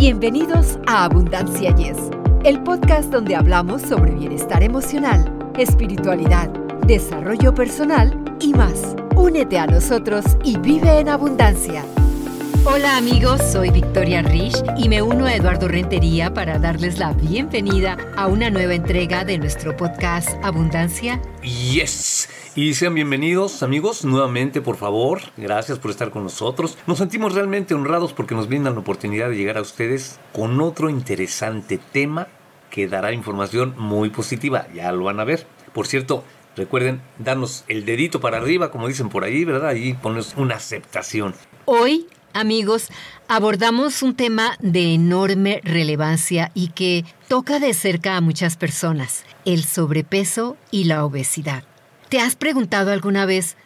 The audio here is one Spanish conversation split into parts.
Bienvenidos a Abundancia Yes, el podcast donde hablamos sobre bienestar emocional, espiritualidad, desarrollo personal y más. Únete a nosotros y vive en abundancia. Hola amigos, soy Victoria Rich y me uno a Eduardo Rentería para darles la bienvenida a una nueva entrega de nuestro podcast Abundancia. Yes. Y sean bienvenidos amigos nuevamente por favor. Gracias por estar con nosotros. Nos sentimos realmente honrados porque nos brindan la oportunidad de llegar a ustedes con otro interesante tema que dará información muy positiva. Ya lo van a ver. Por cierto, recuerden darnos el dedito para arriba, como dicen por ahí, ¿verdad? Ahí pones una aceptación. Hoy Amigos, abordamos un tema de enorme relevancia y que toca de cerca a muchas personas, el sobrepeso y la obesidad. ¿Te has preguntado alguna vez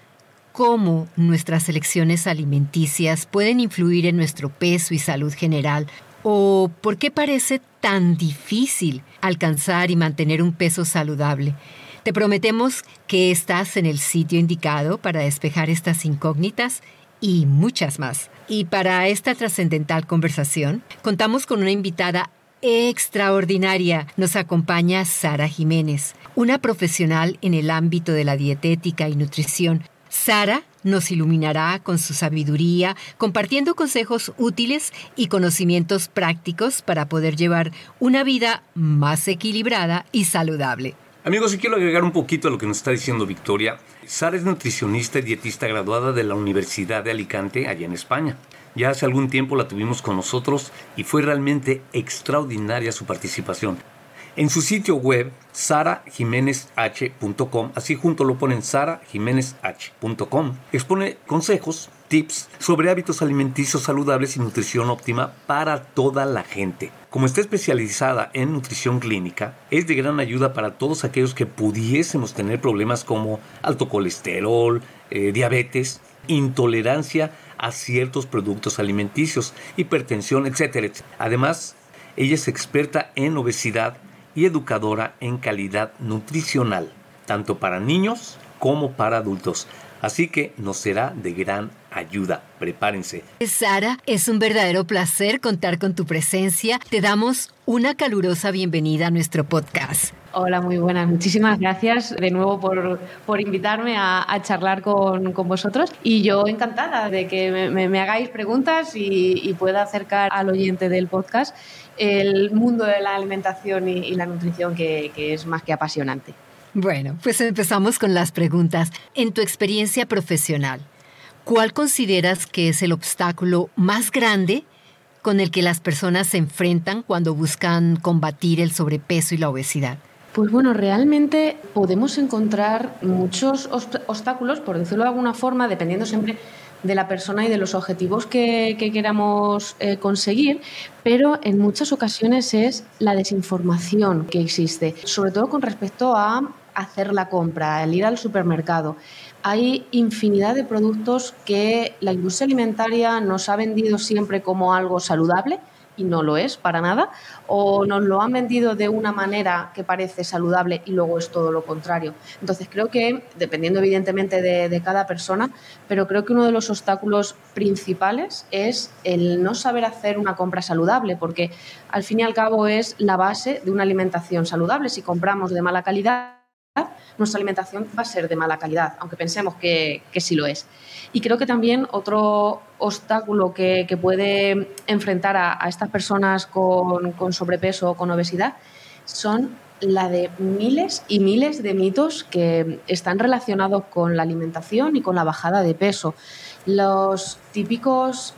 cómo nuestras elecciones alimenticias pueden influir en nuestro peso y salud general? ¿O por qué parece tan difícil alcanzar y mantener un peso saludable? Te prometemos que estás en el sitio indicado para despejar estas incógnitas y muchas más. Y para esta trascendental conversación, contamos con una invitada extraordinaria. Nos acompaña Sara Jiménez, una profesional en el ámbito de la dietética y nutrición. Sara nos iluminará con su sabiduría, compartiendo consejos útiles y conocimientos prácticos para poder llevar una vida más equilibrada y saludable. Amigos, y quiero agregar un poquito a lo que nos está diciendo Victoria. Sara es nutricionista y dietista graduada de la Universidad de Alicante, allá en España. Ya hace algún tiempo la tuvimos con nosotros y fue realmente extraordinaria su participación. En su sitio web, sarajiménezh.com, así junto lo ponen sarajiménezh.com, expone consejos, tips sobre hábitos alimenticios saludables y nutrición óptima para toda la gente. Como está especializada en nutrición clínica, es de gran ayuda para todos aquellos que pudiésemos tener problemas como alto colesterol, eh, diabetes, intolerancia a ciertos productos alimenticios, hipertensión, etc. Además, ella es experta en obesidad y educadora en calidad nutricional, tanto para niños como para adultos. Así que nos será de gran ayuda. Prepárense. Sara, es un verdadero placer contar con tu presencia. Te damos una calurosa bienvenida a nuestro podcast. Hola, muy buenas. Muchísimas gracias de nuevo por, por invitarme a, charlar con, con, vosotros. Y yo encantada de que me, hagáis preguntas y, pueda acercar al oyente del podcast el mundo de la alimentación y, la nutrición que, que es más que apasionante. Bueno, pues empezamos con las preguntas. En tu experiencia profesional, ¿cuál consideras que es el obstáculo más grande con el que las personas se enfrentan cuando buscan combatir el sobrepeso y la obesidad? Pues bueno, realmente podemos encontrar muchos obstáculos, por decirlo de alguna forma, dependiendo siempre de la persona y de los objetivos que, queramos eh, conseguir, pero en muchas ocasiones es la desinformación que existe, sobre todo con respecto a hacer la compra, el ir al supermercado. Hay infinidad de productos que la industria alimentaria nos ha vendido siempre como algo saludable y no lo es para nada, o nos lo han vendido de una manera que parece saludable y luego es todo lo contrario. Entonces creo que, dependiendo evidentemente de, cada persona, pero creo que uno de los obstáculos principales es el no saber hacer una compra saludable, porque al fin y al cabo es la base de una alimentación saludable. Si compramos de mala calidad, nuestra alimentación va a ser de mala calidad, aunque pensemos que, sí lo es. Y creo que también otro obstáculo que, puede enfrentar a, estas personas con, sobrepeso o con obesidad son la de miles y miles de mitos que están relacionados con la alimentación y con la bajada de peso. Los típicos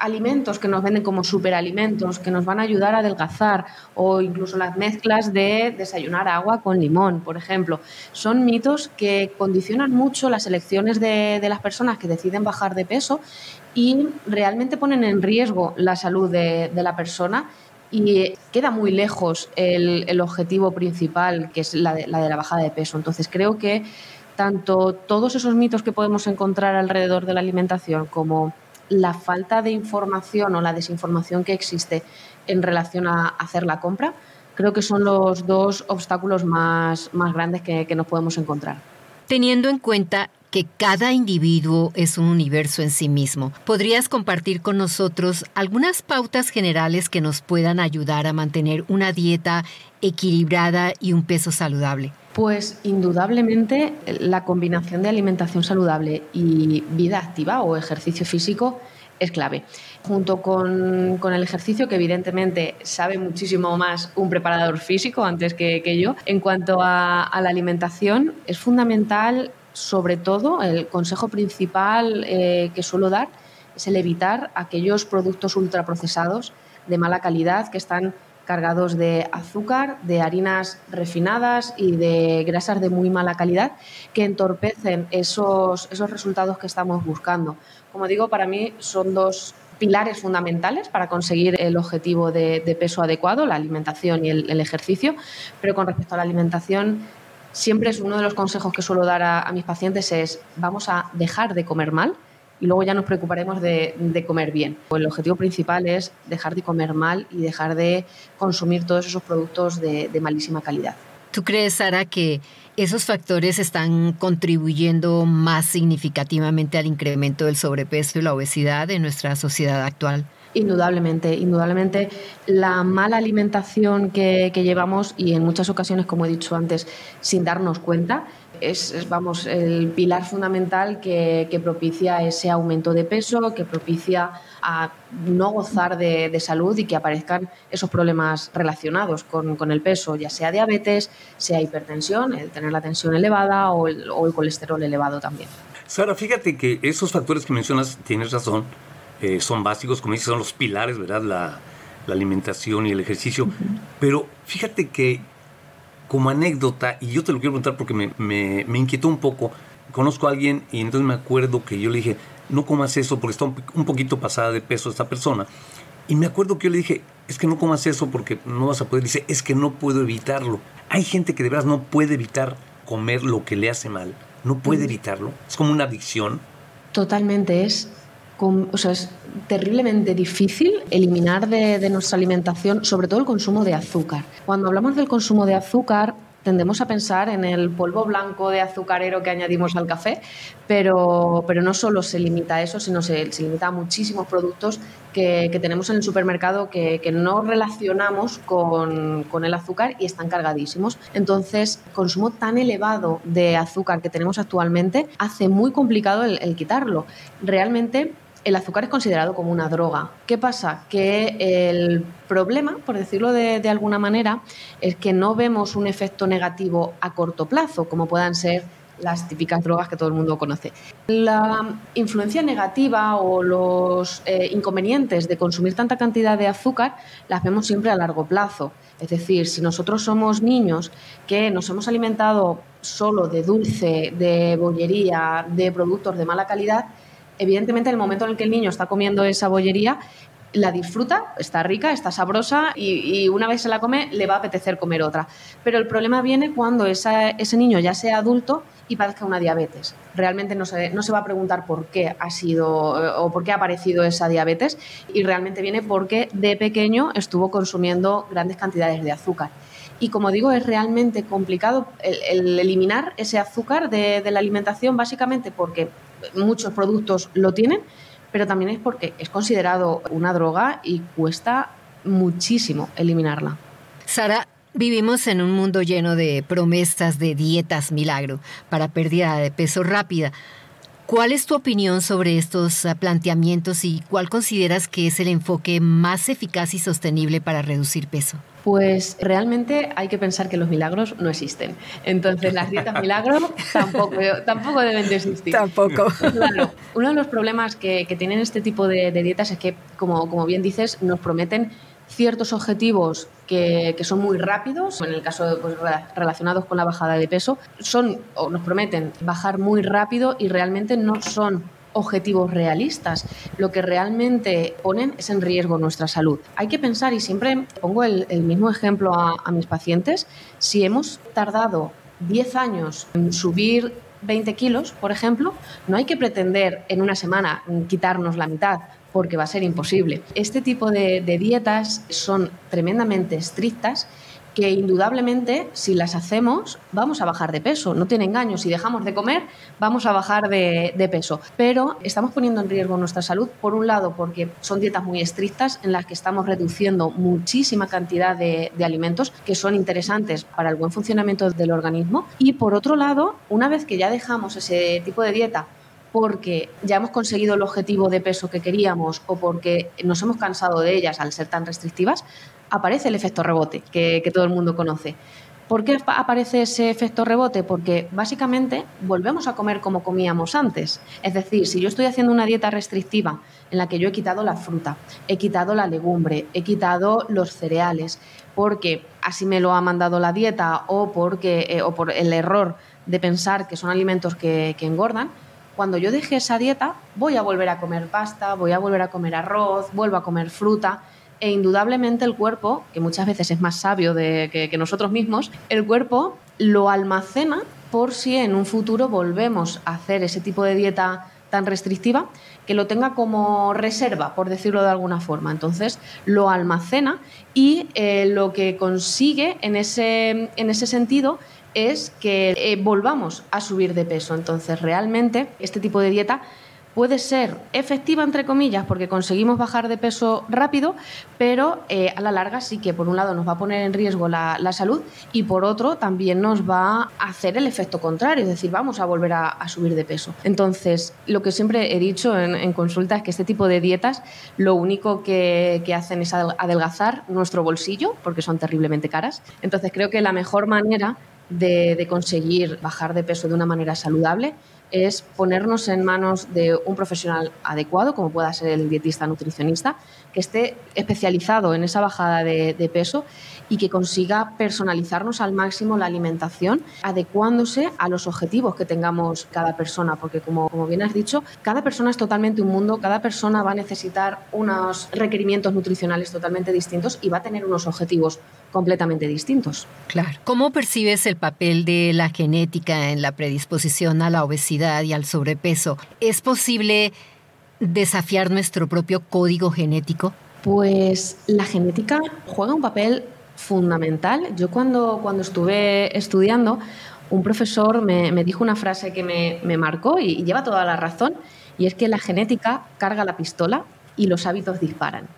alimentos que nos venden como superalimentos, que nos van a ayudar a adelgazar, o incluso las mezclas de desayunar agua con limón, por ejemplo. Son mitos que condicionan mucho las elecciones de, las personas que deciden bajar de peso y realmente ponen en riesgo la salud de, la persona y queda muy lejos el, objetivo principal, que es la de, la bajada de peso. Entonces creo que tanto todos esos mitos que podemos encontrar alrededor de la alimentación como la falta de información o la desinformación que existe en relación a hacer la compra, creo que son los dos obstáculos más, más grandes que, que nos podemos encontrar. Teniendo en cuenta que cada individuo es un universo en sí mismo. ¿Podrías compartir con nosotros algunas pautas generales que nos puedan ayudar a mantener una dieta equilibrada y un peso saludable? Pues indudablemente la combinación de alimentación saludable y vida activa o ejercicio físico es clave. Junto con, el ejercicio, que evidentemente sabe muchísimo más un preparador físico antes que, yo, en cuanto a, la alimentación, es fundamental, sobre todo, el consejo principal eh, que suelo dar es el evitar aquellos productos ultraprocesados de mala calidad que están cargados de azúcar, de harinas refinadas y de grasas de muy mala calidad que entorpecen esos, esos resultados que estamos buscando. Como digo, para mí son dos pilares fundamentales para conseguir el objetivo de, peso adecuado, la alimentación y el, ejercicio, pero con respecto a la alimentación, siempre es uno de los consejos que suelo dar a, a mis pacientes es vamos a dejar de comer mal, y luego ya nos preocuparemos de, comer bien. El objetivo principal es dejar de comer mal y dejar de consumir todos esos productos de, malísima calidad. ¿Tú crees, Sara, que esos factores están contribuyendo más significativamente al incremento del sobrepeso y la obesidad en nuestra sociedad actual? Indudablemente, indudablemente la mala alimentación que, llevamos y en muchas ocasiones, como he dicho antes, sin darnos cuenta, es, vamos, el pilar fundamental que, propicia ese aumento de peso, que propicia a no gozar de, salud y que aparezcan esos problemas relacionados con, el peso, ya sea diabetes, sea hipertensión, el tener la tensión elevada o el, colesterol elevado también. Sara, fíjate que esos factores que mencionas, tienes razón, eh, son básicos, como dices, son los pilares, ¿verdad? La, alimentación y el ejercicio. Pero fíjate que como anécdota, y yo te lo quiero preguntar porque me, me, inquietó un poco, conozco a alguien y entonces me acuerdo que yo le dije, no comas eso porque está un, poquito pasada de peso esta persona. Y me acuerdo que yo le dije, es que no comas eso porque no vas a poder. Dice, es que no puedo evitarlo. Hay gente que de verdad no puede evitar comer lo que le hace mal. No puede evitarlo. Es como una adicción. Totalmente es es terriblemente difícil eliminar de, nuestra alimentación, sobre todo el consumo de azúcar. Cuando hablamos del consumo de azúcar, tendemos a pensar en el polvo blanco de azucarero que añadimos al café, pero, pero no solo se limita a eso, sino se, limita a muchísimos productos que, tenemos en el supermercado que, no relacionamos con, con, el azúcar y están cargadísimos. Entonces, el consumo tan elevado de azúcar que tenemos actualmente hace muy complicado el quitarlo. Realmente el azúcar es considerado como una droga. ¿Qué pasa? Que el problema, por decirlo de, alguna manera, es que no vemos un efecto negativo a corto plazo, como puedan ser las típicas drogas que todo el mundo conoce. La influencia negativa o los eh, inconvenientes de consumir tanta cantidad de azúcar las vemos siempre a largo plazo. Es decir, si nosotros somos niños que nos hemos alimentado solo de dulce, de bollería, de productos de mala calidad, evidentemente en el momento en el que el niño está comiendo esa bollería, la disfruta, está rica, está sabrosa y, una vez se la come le va a apetecer comer otra. Pero el problema viene cuando ese niño ya sea adulto y padezca una diabetes. Realmente no se, no se va a preguntar por qué ha sido o por qué ha aparecido esa diabetes y realmente viene porque de pequeño estuvo consumiendo grandes cantidades de azúcar. Y como digo, es realmente complicado el, eliminar ese azúcar de la alimentación básicamente porque muchos productos lo tienen, pero también es porque es considerado una droga y cuesta muchísimo eliminarla. Sara, vivimos en un mundo lleno de promesas de dietas milagro para pérdida de peso rápida. ¿Cuál es tu opinión sobre estos ah, planteamientos y cuál consideras que es el enfoque más eficaz y sostenible para reducir peso? Pues realmente hay que pensar que los milagros no existen. Entonces las dietas milagros tampoco, tampoco deben de existir. Tampoco. Claro, uno de los problemas que, tienen este tipo de, dietas es que, como, como bien dices, nos prometen ciertos objetivos que, son muy rápidos, en el caso pues, relacionados con la bajada de peso, son o nos prometen bajar muy rápido y realmente no son objetivos realistas. Lo que realmente ponen es en riesgo nuestra salud. Hay que pensar, y siempre pongo el, mismo ejemplo a, a mis pacientes, si hemos tardado 10 años en subir 20 kilos, por ejemplo, no hay que pretender en una semana quitarnos la mitad porque va a ser imposible. Este tipo de, dietas son tremendamente estrictas que indudablemente si las hacemos vamos a bajar de peso, no tiene engaño, si dejamos de comer vamos a bajar de, peso, pero estamos poniendo en riesgo nuestra salud, por un lado porque son dietas muy estrictas en las que estamos reduciendo muchísima cantidad de, de alimentos que son interesantes para el buen funcionamiento del organismo. Y por otro lado, una vez que ya dejamos ese tipo de dieta porque ya hemos conseguido el objetivo de peso que queríamos o porque nos hemos cansado de ellas al ser tan restrictivas, aparece el efecto rebote que, todo el mundo conoce. ¿Por qué aparece ese efecto rebote? Porque básicamente volvemos a comer como comíamos antes. Es decir, si yo estoy haciendo una dieta restrictiva en la que yo he quitado la fruta, he quitado la legumbre, he quitado los cereales, porque así me lo ha mandado la dieta o, porque, eh, o por el error de pensar que son alimentos que engordan, cuando yo deje esa dieta, voy a volver a comer pasta, voy a volver a comer arroz, vuelvo a comer fruta. E indudablemente el cuerpo, que muchas veces es más sabio que, que nosotros mismos, el cuerpo lo almacena por si en un futuro volvemos a hacer ese tipo de dieta tan restrictiva, que lo tenga como reserva, por decirlo de alguna forma. Entonces lo almacena y eh, lo que consigue en ese, en ese sentido es que eh, volvamos a subir de peso. Entonces, realmente, este tipo de dieta puede ser efectiva, entre comillas, porque conseguimos bajar de peso rápido, pero eh, a la larga sí que por un lado nos va a poner en riesgo la, salud y por otro también nos va a hacer el efecto contrario, es decir, vamos a volver a, subir de peso. Entonces, lo que siempre he dicho en, consulta es que este tipo de dietas lo único que, hacen es adelgazar nuestro bolsillo, porque son terriblemente caras. Entonces, creo que la mejor manera de, conseguir bajar de peso de una manera saludable es ponernos en manos de un profesional adecuado, como pueda ser el dietista nutricionista, que esté especializado en esa bajada de, peso y que consiga personalizarnos al máximo la alimentación, adecuándose a los objetivos que tengamos cada persona, porque como, como bien has dicho, cada persona es totalmente un mundo, cada persona va a necesitar unos requerimientos nutricionales totalmente distintos y va a tener unos objetivos completamente distintos. Claro. ¿Cómo percibes el papel de la genética en la predisposición a la obesidad y al sobrepeso? ¿Es posible desafiar nuestro propio código genético? Pues la genética juega un papel fundamental. Yo cuando, cuando estuve estudiando, un profesor me, dijo una frase que me, marcó y lleva toda la razón, y es que la genética carga la pistola y los hábitos disparan.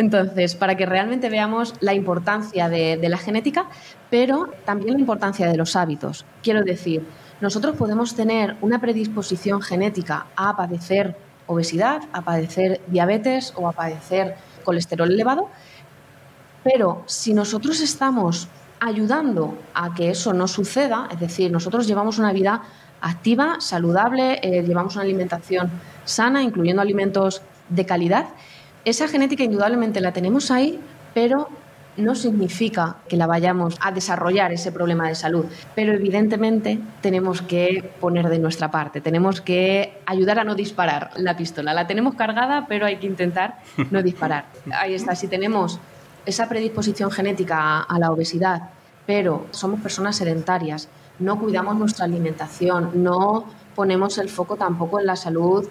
Entonces, para que realmente veamos la importancia de, la genética, pero también la importancia de los hábitos. Quiero decir, nosotros podemos tener una predisposición genética a padecer obesidad, a padecer diabetes o a padecer colesterol elevado, pero si nosotros estamos ayudando a que eso no suceda, es decir, nosotros llevamos una vida activa, saludable, eh, llevamos una alimentación sana, incluyendo alimentos de calidad, esa genética indudablemente la tenemos ahí, pero no significa que la vayamos a desarrollar ese problema de salud, pero evidentemente tenemos que poner de nuestra parte, tenemos que ayudar a no disparar la pistola. La tenemos cargada, pero hay que intentar no disparar. Ahí está, si tenemos esa predisposición genética a la obesidad, pero somos personas sedentarias, no cuidamos nuestra alimentación, no ponemos el foco tampoco en la salud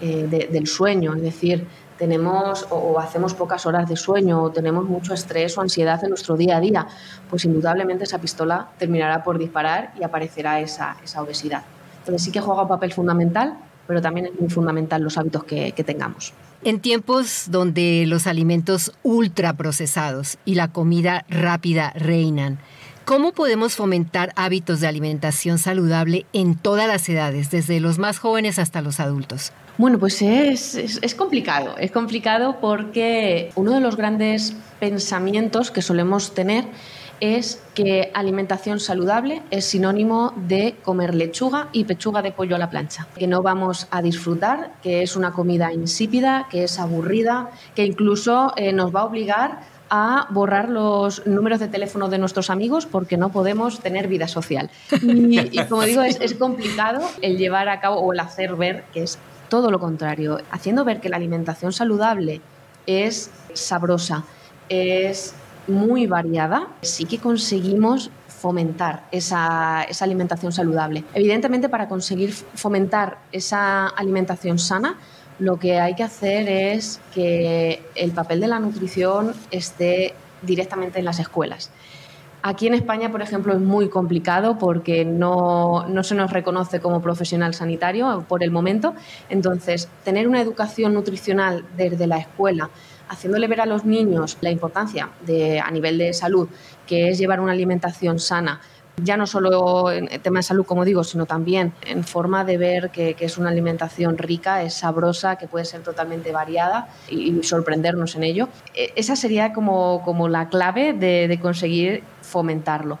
eh, del sueño, es decir, tenemos o, hacemos pocas horas de sueño o tenemos mucho estrés o ansiedad en nuestro día a día, pues indudablemente esa pistola terminará por disparar y aparecerá esa, esa obesidad. Entonces sí que juega un papel fundamental, pero también es muy fundamental los hábitos que, que tengamos. En tiempos donde los alimentos ultraprocesados y la comida rápida reinan, ¿Cómo podemos fomentar hábitos de alimentación saludable en todas las edades, desde los más jóvenes hasta los adultos? Bueno, pues es, complicado. Es complicado porque uno de los grandes pensamientos que solemos tener es que alimentación saludable es sinónimo de comer lechuga y pechuga de pollo a la plancha, que no vamos a disfrutar, que es una comida insípida, que es aburrida, que incluso eh, nos va a obligar a borrar los números de teléfono de nuestros amigos porque no podemos tener vida social. Y, como digo, es, complicado el llevar a cabo o el hacer ver que es todo lo contrario, haciendo ver que la alimentación saludable es sabrosa, es muy variada, sí que conseguimos fomentar esa, esa, alimentación saludable. Evidentemente, para conseguir fomentar esa alimentación sana, lo que hay que hacer es que el papel de la nutrición esté directamente en las escuelas. Aquí en España, por ejemplo, es muy complicado porque no, no, se nos reconoce como profesional sanitario por el momento. Entonces, tener una educación nutricional desde la escuela, haciéndole ver a los niños la importancia a nivel de salud, que es llevar una alimentación sana, ya no solo en tema de salud, como digo, sino también en forma de ver que, es una alimentación rica, es sabrosa, que puede ser totalmente variada y, sorprendernos en ello. E, esa sería como, como la clave de, conseguir fomentarlo.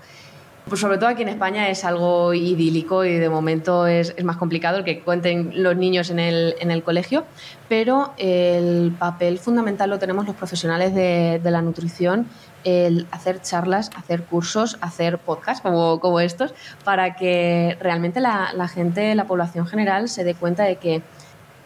Pues sobre todo aquí en España es algo idílico y de momento es, más complicado el que cuenten los niños en el, en el, colegio, pero el papel fundamental lo tenemos los profesionales de, la nutrición el hacer charlas, hacer cursos, hacer podcasts como, estos, para que realmente la, la, gente, la población general, se dé cuenta de que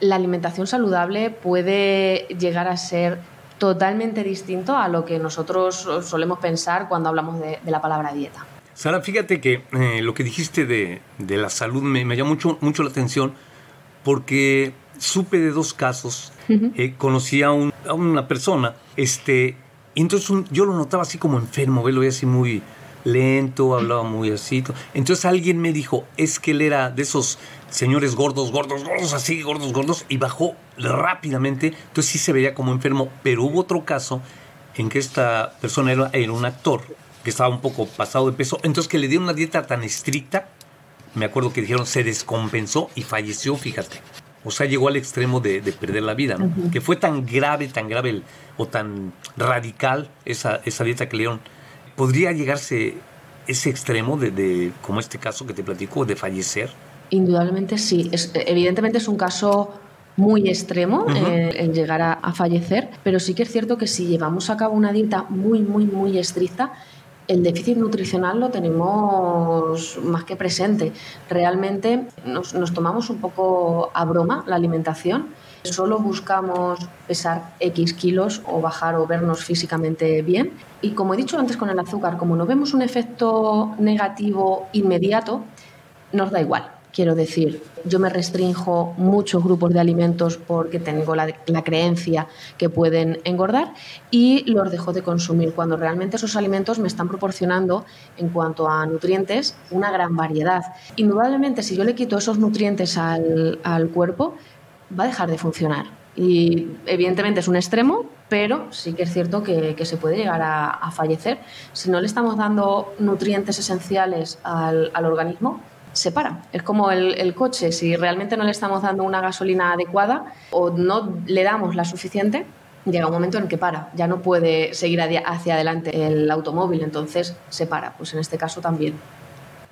la alimentación saludable puede llegar a ser totalmente distinto a lo que nosotros solemos pensar cuando hablamos de, la palabra dieta. Sara, fíjate que eh, lo que dijiste de, de la salud me, me, llamó mucho, mucho la atención porque supe de dos casos. Eh, conocí a, un, a, una persona este, y entonces yo lo notaba así como enfermo, lo veía así muy lento, hablaba muy así. Entonces alguien me dijo, es que él era de esos señores gordos, gordos, gordos, así, gordos, gordos, y bajó rápidamente. Entonces sí se veía como enfermo, pero hubo otro caso en que esta persona era, era un actor que estaba un poco pasado de peso, entonces que le dio una dieta tan estricta, me acuerdo que dijeron, se descompensó y falleció, fíjate. O sea, llegó al extremo de, perder la vida, ¿no? Que fue tan grave, tan grave o tan radical esa, esa dieta que le dieron. ¿Podría llegarse ese extremo de, como este caso que te platico, de fallecer? Indudablemente sí. evidentemente es un caso muy extremo en llegar a, fallecer, pero sí que es cierto que si llevamos a cabo una dieta muy, muy, muy estricta, el déficit nutricional lo tenemos más que presente. Realmente nos, tomamos un poco a broma la alimentación. Solo buscamos pesar X kilos o bajar o vernos físicamente bien. Y como he dicho antes con el azúcar, como no vemos un efecto negativo inmediato, nos da igual. Quiero decir, yo me restrinjo muchos grupos de alimentos porque tengo la, creencia que pueden engordar y los dejo de consumir cuando realmente esos alimentos me están proporcionando, en cuanto a nutrientes, una gran variedad. Indudablemente, si yo le quito esos nutrientes al, cuerpo, va a dejar de funcionar. Y evidentemente es un extremo, pero sí que es cierto que, se puede llegar a, fallecer. Si no le estamos dando nutrientes esenciales al, al organismo, se para. Es como el, coche, si realmente no le estamos dando una gasolina adecuada o no le damos la suficiente, llega un momento en que para, ya no puede seguir hacia adelante el automóvil, entonces se para. Pues en este caso también.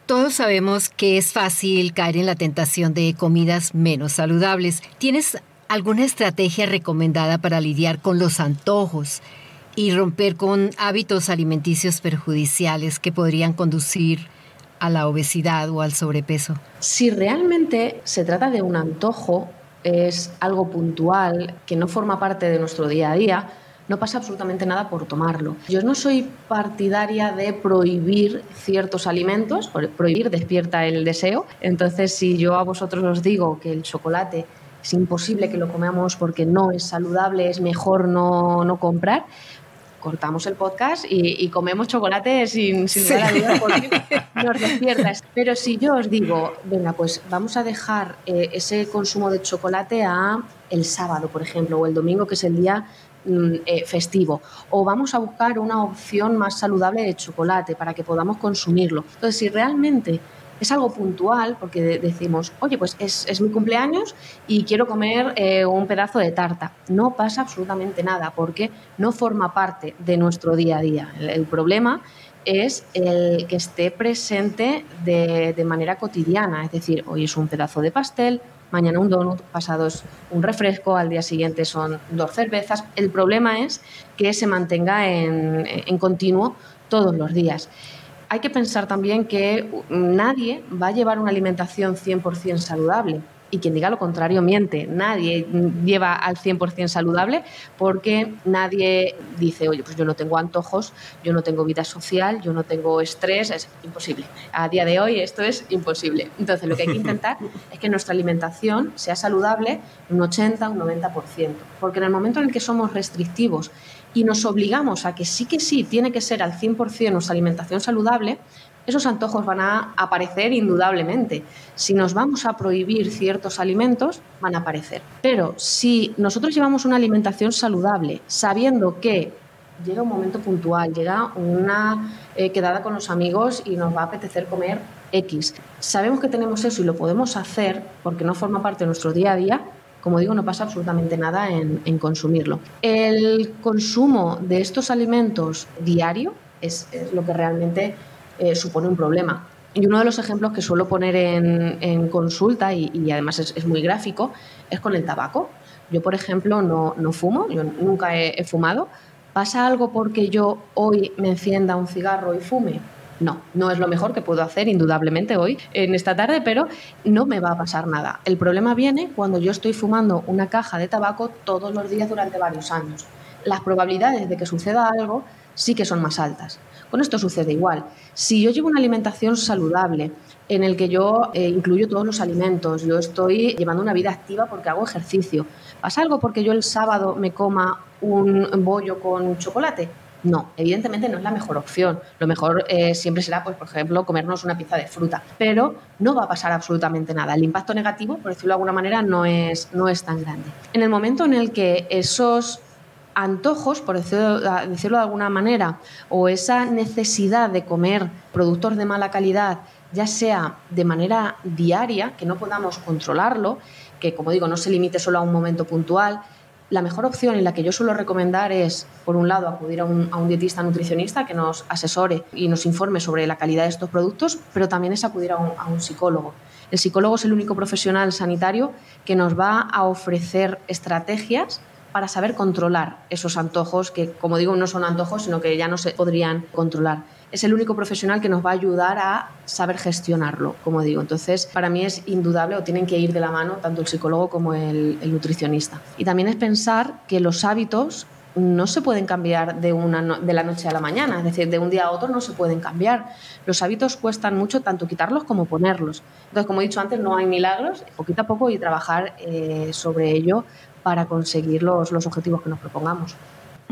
Todos sabemos que es fácil caer en la tentación de comidas menos saludables. ¿Tienes alguna estrategia recomendada para lidiar con los antojos y romper con hábitos alimenticios perjudiciales que podrían conducir a la obesidad o al sobrepeso? Si realmente se trata de un antojo, es algo puntual que no forma parte de nuestro día a día, no pasa absolutamente nada por tomarlo. Yo no soy partidaria de prohibir ciertos alimentos, prohibir despierta el deseo. Entonces, si yo a vosotros os digo que el chocolate es imposible que lo comamos porque no es saludable, es mejor no, no comprar, cortamos el podcast y, comemos chocolate sin, sin lugar a dudas porque nos despiertas. Pero si yo os digo, venga, pues vamos a dejar eh, ese consumo de chocolate a el sábado, por ejemplo, o el domingo, que es el día mm, eh, festivo, o vamos a buscar una opción más saludable de chocolate para que podamos consumirlo. Entonces, si realmente es algo puntual porque decimos, oye, pues es, mi cumpleaños y quiero comer eh, un pedazo de tarta. No pasa absolutamente nada porque no forma parte de nuestro día a día. El, problema es el que esté presente de, de, manera cotidiana, es decir, hoy es un pedazo de pastel, mañana un donut, pasado es un refresco, al día siguiente son dos cervezas. El problema es que se mantenga en, en continuo todos los días hay que pensar también que nadie va a llevar una alimentación 100% saludable. Y quien diga lo contrario miente. Nadie lleva al 100% saludable porque nadie dice, oye, pues yo no tengo antojos, yo no tengo vida social, yo no tengo estrés, es imposible. A día de hoy esto es imposible. Entonces lo que hay que intentar es que nuestra alimentación sea saludable un 80, un 90%. Porque en el momento en el que somos restrictivos y nos obligamos a que sí que sí tiene que ser al 100% nuestra alimentación saludable, esos antojos van a aparecer indudablemente. Si nos vamos a prohibir ciertos alimentos, van a aparecer. Pero si nosotros llevamos una alimentación saludable, sabiendo que llega un momento puntual, llega una eh, quedada con los amigos y nos va a apetecer comer X, sabemos que tenemos eso y lo podemos hacer porque no forma parte de nuestro día a día, como digo, no pasa absolutamente nada en, consumirlo. El consumo de estos alimentos diario es lo que realmente eh, supone un problema. Y uno de los ejemplos que suelo poner en, consulta, y, además es, muy gráfico, es con el tabaco. Yo, por ejemplo, no, fumo, yo nunca he, fumado. ¿Pasa algo porque yo hoy me encienda un cigarro y fume? No, no es lo mejor que puedo hacer, indudablemente, hoy, en esta tarde, pero no me va a pasar nada. El problema viene cuando yo estoy fumando una caja de tabaco todos los días durante varios años. Las probabilidades de que suceda algo sí que son más altas. Con esto sucede igual. Si yo llevo una alimentación saludable, en el que yo eh, incluyo todos los alimentos, yo estoy llevando una vida activa porque hago ejercicio. ¿Pasa algo porque yo el sábado me coma un bollo con chocolate? No, evidentemente no es la mejor opción. Lo mejor eh, siempre será, pues, por ejemplo, comernos una pieza de fruta. Pero no va a pasar absolutamente nada. El impacto negativo, por decirlo de alguna manera, no es, no es tan grande. En el momento en el que esos antojos, por decirlo, de alguna manera, o esa necesidad de comer productos de mala calidad, ya sea de manera diaria, que no podamos controlarlo, que como digo, no se limite solo a un momento puntual, la mejor opción y la que yo suelo recomendar es, por un lado, acudir a un, a un, dietista nutricionista que nos asesore y nos informe sobre la calidad de estos productos, pero también es acudir a un, a un psicólogo. El psicólogo es el único profesional sanitario que nos va a ofrecer estrategias para saber controlar esos antojos que, como digo, no son antojos, sino que ya no se podrían controlar. Es el único profesional que nos va a ayudar a saber gestionarlo, como digo. Entonces, para mí es indudable o tienen que ir de la mano tanto el psicólogo como el, nutricionista. Y también es pensar que los hábitos no se pueden cambiar de, una de la noche a la mañana, es decir, de un día a otro no se pueden cambiar. Los hábitos cuestan mucho tanto quitarlos como ponerlos. Entonces, como he dicho antes, no hay milagros, poquito a poco y trabajar eh, sobre ello para conseguir los, los objetivos que nos propongamos.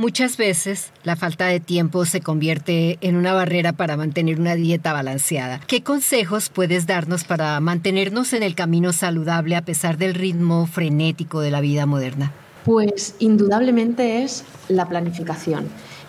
Muchas veces la falta de tiempo se convierte en una barrera para mantener una dieta balanceada. ¿Qué consejos puedes darnos para mantenernos en el camino saludable a pesar del ritmo frenético de la vida moderna? Pues indudablemente es la planificación.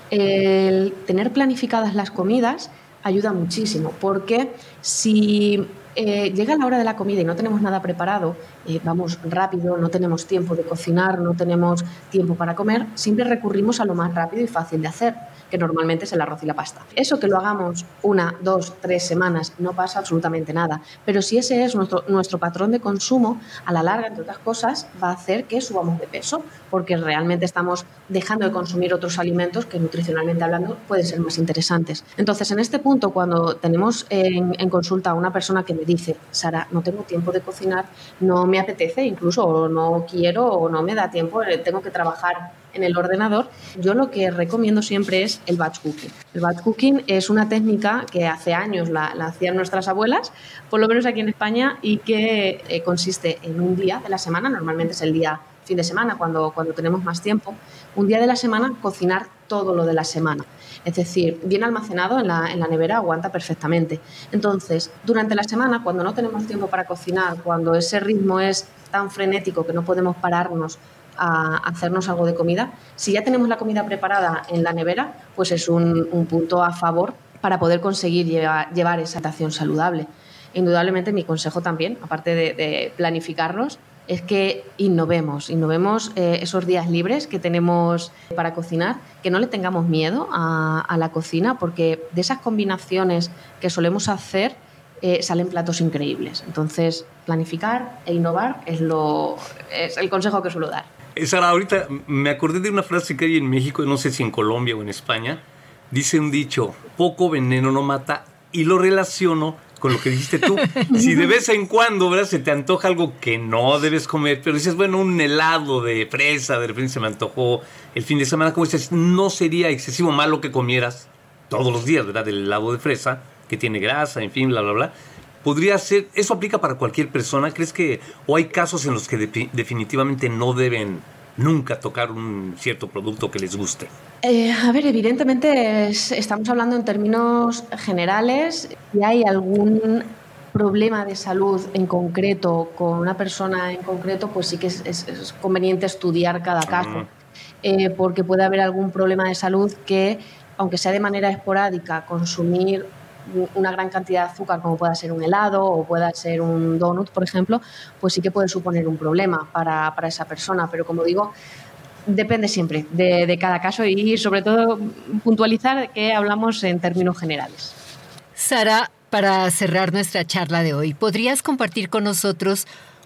El tener planificadas las comidas ayuda muchísimo porque si eh, llega la hora de la comida y no tenemos nada preparado, eh, vamos rápido, no tenemos tiempo de cocinar, no tenemos tiempo para comer, siempre recurrimos a lo más rápido y fácil de hacer que normalmente es el arroz y la pasta. Eso que lo hagamos una, dos, tres semanas no pasa absolutamente nada, pero si ese es nuestro, nuestro patrón de consumo, a la larga, entre otras cosas, va a hacer que subamos de peso, porque realmente estamos dejando de consumir otros alimentos que nutricionalmente hablando pueden ser más interesantes. Entonces, en este punto, cuando tenemos en, en consulta a una persona que me dice, Sara, no tengo tiempo de cocinar, no me apetece incluso, o no quiero, o no me da tiempo, eh, tengo que trabajar en el ordenador, yo lo que recomiendo siempre es el batch cooking. El batch cooking es una técnica que hace años la, hacían nuestras abuelas, por lo menos aquí en España, y que eh, consiste en un día de la semana, normalmente es el día fin de semana, cuando, cuando tenemos más tiempo, un día de la semana cocinar todo lo de la semana. Es decir, bien almacenado en la, en la, nevera aguanta perfectamente. Entonces, durante la semana, cuando no tenemos tiempo para cocinar, cuando ese ritmo es tan frenético que no podemos pararnos a hacernos algo de comida. Si ya tenemos la comida preparada en la nevera, pues es un, punto a favor para poder conseguir llevar, esa alimentación saludable. Indudablemente mi consejo también, aparte de, planificarnos, es que innovemos, innovemos eh, esos días libres que tenemos para cocinar, que no le tengamos miedo a, la cocina, porque de esas combinaciones que solemos hacer eh, salen platos increíbles. Entonces, planificar e innovar es, lo, es el consejo que suelo dar. Sara, ahorita me acordé de una frase que hay en México, no sé si en Colombia o en España. Dice un dicho, poco veneno no mata, y lo relaciono con lo que dijiste tú. Si de vez en cuando, ¿verdad? Se te antoja algo que no debes comer, pero dices, bueno, un helado de fresa, de repente se me antojó el fin de semana, como dices, no sería excesivo malo que comieras todos los días, ¿verdad? El helado de fresa, que tiene grasa, en fin, bla, bla, bla podría ser, ¿eso aplica para cualquier persona? ¿Crees que, o hay casos en los que definitivamente no deben nunca tocar un cierto producto que les guste? Eh, a ver, evidentemente estamos hablando en términos generales. Si hay algún problema de salud en concreto con una persona en concreto, pues sí que es, conveniente estudiar cada caso, eh, porque puede haber algún problema de salud que, aunque sea de manera esporádica, consumir una gran cantidad de azúcar como pueda ser un helado o pueda ser un donut, por ejemplo, pues sí que puede suponer un problema para, esa persona. Pero como digo, depende siempre de, de, cada caso y sobre todo puntualizar que hablamos en términos generales. Sara, para cerrar nuestra charla de hoy, ¿podrías compartir con nosotros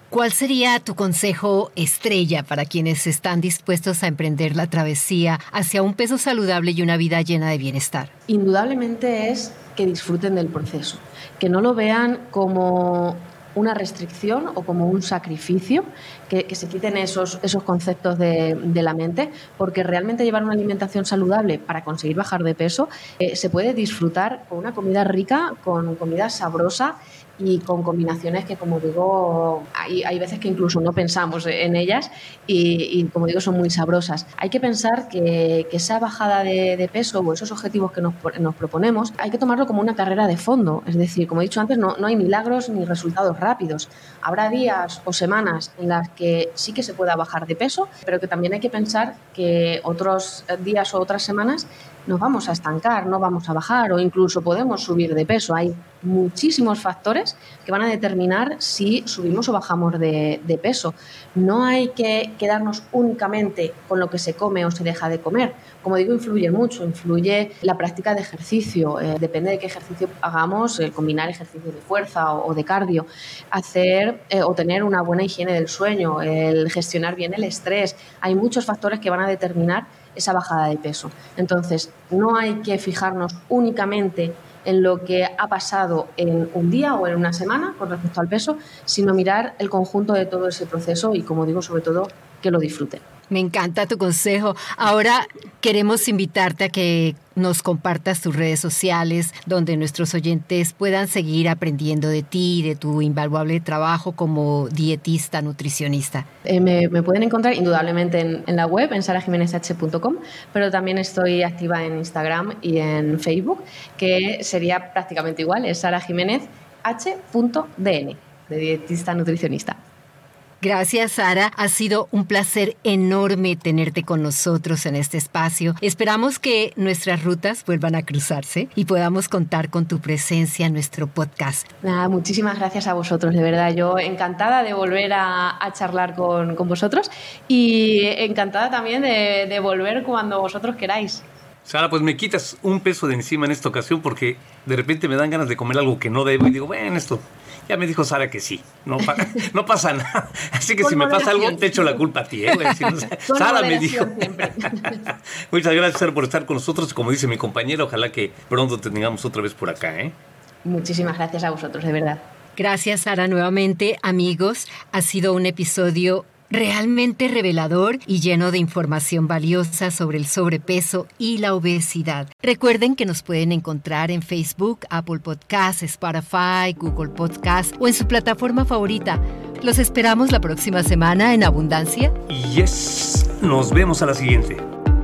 cuál sería tu consejo estrella para quienes están dispuestos a emprender la travesía hacia un peso saludable y una vida llena de bienestar? Indudablemente es que disfruten del proceso, que no lo vean como una restricción o como un sacrificio, que, se quiten esos, esos conceptos de, la mente, porque realmente llevar una alimentación saludable para conseguir bajar de peso eh, se puede disfrutar con una comida rica, con comida sabrosa y con combinaciones que, como digo, hay, hay veces que incluso no pensamos en ellas y, como digo, son muy sabrosas. Hay que pensar que, esa bajada de, de, peso o esos objetivos que nos, nos, proponemos, hay que tomarlo como una carrera de fondo. Es decir, como he dicho antes, no, no hay milagros ni resultados rápidos. Habrá días o semanas en las que sí que se pueda bajar de peso, pero que también hay que pensar que otros días o otras semanas nos vamos a estancar, no vamos a bajar o incluso podemos subir de peso. Hay muchísimos factores que van a determinar si subimos o bajamos de, peso. No hay que quedarnos únicamente con lo que se come o se deja de comer. Como digo, influye mucho, influye la práctica de ejercicio, eh, depende de qué ejercicio hagamos, el combinar ejercicio de fuerza o, de cardio, hacer eh, o tener una buena higiene del sueño, el gestionar bien el estrés. Hay muchos factores que van a determinar esa bajada de peso. Entonces, no hay que fijarnos únicamente en lo que ha pasado en un día o en una semana con respecto al peso, sino mirar el conjunto de todo ese proceso y, como digo, sobre todo, que lo disfruten. Me encanta tu consejo. Ahora queremos invitarte a que nos compartas tus redes sociales donde nuestros oyentes puedan seguir aprendiendo de ti, de tu invaluable trabajo como dietista, nutricionista. Eh, me, pueden encontrar indudablemente en, la web, en sarajimenezh.com, pero también estoy activa en Instagram y en Facebook, que sería prácticamente igual, es sarajimenezh.dn, de dietista nutricionista. Gracias, Sara. Ha sido un placer enorme tenerte con nosotros en este espacio. Esperamos que nuestras rutas vuelvan a cruzarse y podamos contar con tu presencia en nuestro podcast. Nada, muchísimas gracias a vosotros, de verdad. Yo encantada de volver a, charlar con, vosotros y encantada también de, de volver cuando vosotros queráis. Sara, pues me quitas un peso de encima en esta ocasión porque de repente me dan ganas de comer algo que no debo y digo, bueno, esto ya me dijo Sara que sí, no, no pasa nada. Así que si me pasa algo, te echo la culpa a ti. ¿eh? Sara me dijo. Muchas gracias, Sara, por estar con nosotros. Como dice mi compañera, ojalá que pronto te tengamos otra vez por acá. ¿eh? Muchísimas gracias a vosotros, de verdad. Gracias, Sara, nuevamente. Amigos, ha sido un episodio realmente revelador y lleno de información valiosa sobre el sobrepeso y la obesidad. Recuerden que nos pueden encontrar en Facebook, Apple Podcasts, Spotify, Google Podcasts o en su plataforma favorita. Los esperamos la próxima semana en Abundancia. Yes, nos vemos a la siguiente.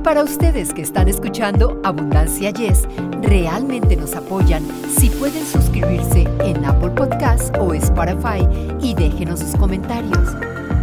Para ustedes que están escuchando Abundancia Yes, realmente nos apoyan si pueden suscribirse en Apple Podcasts o Spotify y déjenos sus comentarios.